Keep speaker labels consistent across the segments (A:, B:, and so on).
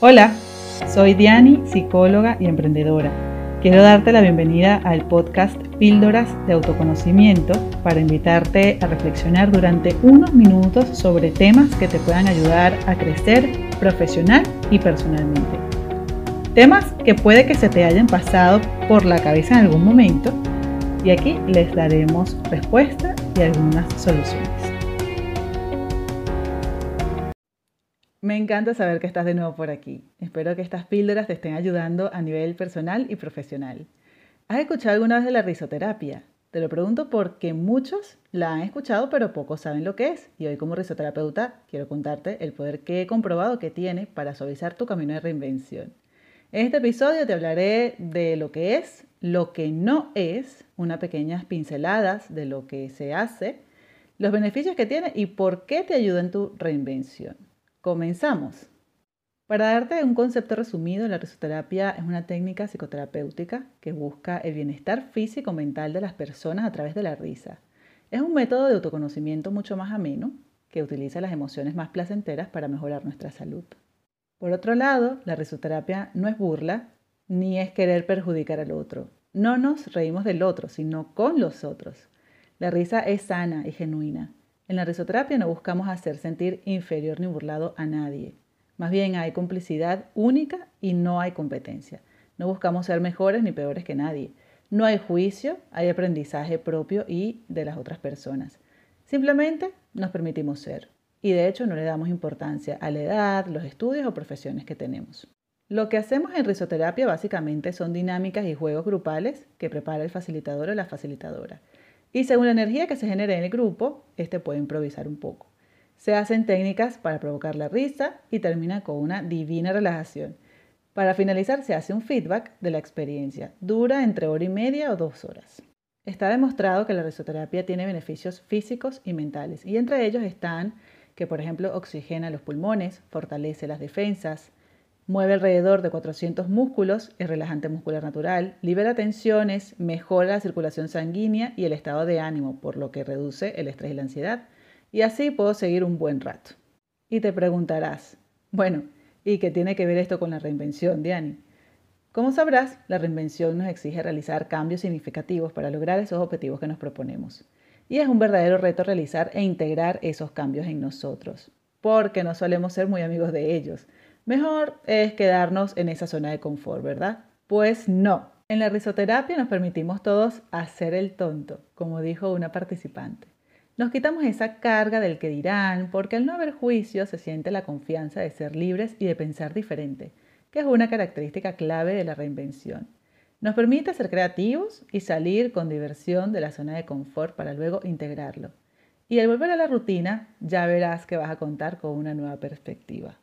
A: Hola, soy Diani, psicóloga y emprendedora. Quiero darte la bienvenida al podcast Píldoras de Autoconocimiento para invitarte a reflexionar durante unos minutos sobre temas que te puedan ayudar a crecer profesional y personalmente. Temas que puede que se te hayan pasado por la cabeza en algún momento y aquí les daremos respuesta y algunas soluciones. Me encanta saber que estás de nuevo por aquí. Espero que estas píldoras te estén ayudando a nivel personal y profesional. ¿Has escuchado alguna vez de la risoterapia? Te lo pregunto porque muchos la han escuchado pero pocos saben lo que es. Y hoy como risoterapeuta quiero contarte el poder que he comprobado que tiene para suavizar tu camino de reinvención. En este episodio te hablaré de lo que es, lo que no es, unas pequeñas pinceladas de lo que se hace, los beneficios que tiene y por qué te ayuda en tu reinvención. Comenzamos. Para darte un concepto resumido, la risoterapia es una técnica psicoterapéutica que busca el bienestar físico-mental de las personas a través de la risa. Es un método de autoconocimiento mucho más ameno que utiliza las emociones más placenteras para mejorar nuestra salud. Por otro lado, la risoterapia no es burla ni es querer perjudicar al otro. No nos reímos del otro, sino con los otros. La risa es sana y genuina. En la risoterapia no buscamos hacer sentir inferior ni burlado a nadie. Más bien hay complicidad única y no hay competencia. No buscamos ser mejores ni peores que nadie. No hay juicio, hay aprendizaje propio y de las otras personas. Simplemente nos permitimos ser. Y de hecho no le damos importancia a la edad, los estudios o profesiones que tenemos. Lo que hacemos en risoterapia básicamente son dinámicas y juegos grupales que prepara el facilitador o la facilitadora. Y según la energía que se genere en el grupo, este puede improvisar un poco. Se hacen técnicas para provocar la risa y termina con una divina relajación. Para finalizar se hace un feedback de la experiencia. Dura entre hora y media o dos horas. Está demostrado que la risoterapia tiene beneficios físicos y mentales y entre ellos están que, por ejemplo, oxigena los pulmones, fortalece las defensas, Mueve alrededor de 400 músculos, es relajante muscular natural, libera tensiones, mejora la circulación sanguínea y el estado de ánimo, por lo que reduce el estrés y la ansiedad. Y así puedo seguir un buen rato. Y te preguntarás, bueno, ¿y qué tiene que ver esto con la reinvención, Diani? Como sabrás, la reinvención nos exige realizar cambios significativos para lograr esos objetivos que nos proponemos. Y es un verdadero reto realizar e integrar esos cambios en nosotros, porque no solemos ser muy amigos de ellos Mejor es quedarnos en esa zona de confort, ¿verdad? Pues no. En la risoterapia nos permitimos todos hacer el tonto, como dijo una participante. Nos quitamos esa carga del que dirán, porque al no haber juicio se siente la confianza de ser libres y de pensar diferente, que es una característica clave de la reinvención. Nos permite ser creativos y salir con diversión de la zona de confort para luego integrarlo. Y al volver a la rutina, ya verás que vas a contar con una nueva perspectiva.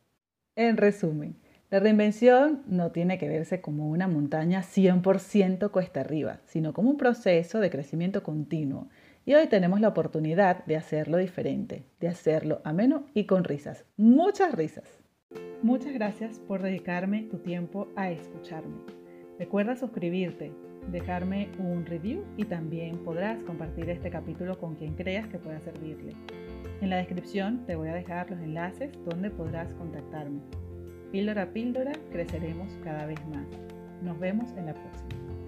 A: En resumen, la reinvención no tiene que verse como una montaña 100% cuesta arriba, sino como un proceso de crecimiento continuo. Y hoy tenemos la oportunidad de hacerlo diferente, de hacerlo ameno y con risas, muchas risas. Muchas gracias por dedicarme tu tiempo a escucharme. Recuerda suscribirte, dejarme un review y también podrás compartir este capítulo con quien creas que pueda servirle. En la descripción te voy a dejar los enlaces donde podrás contactarme. Píldora a píldora creceremos cada vez más. Nos vemos en la próxima.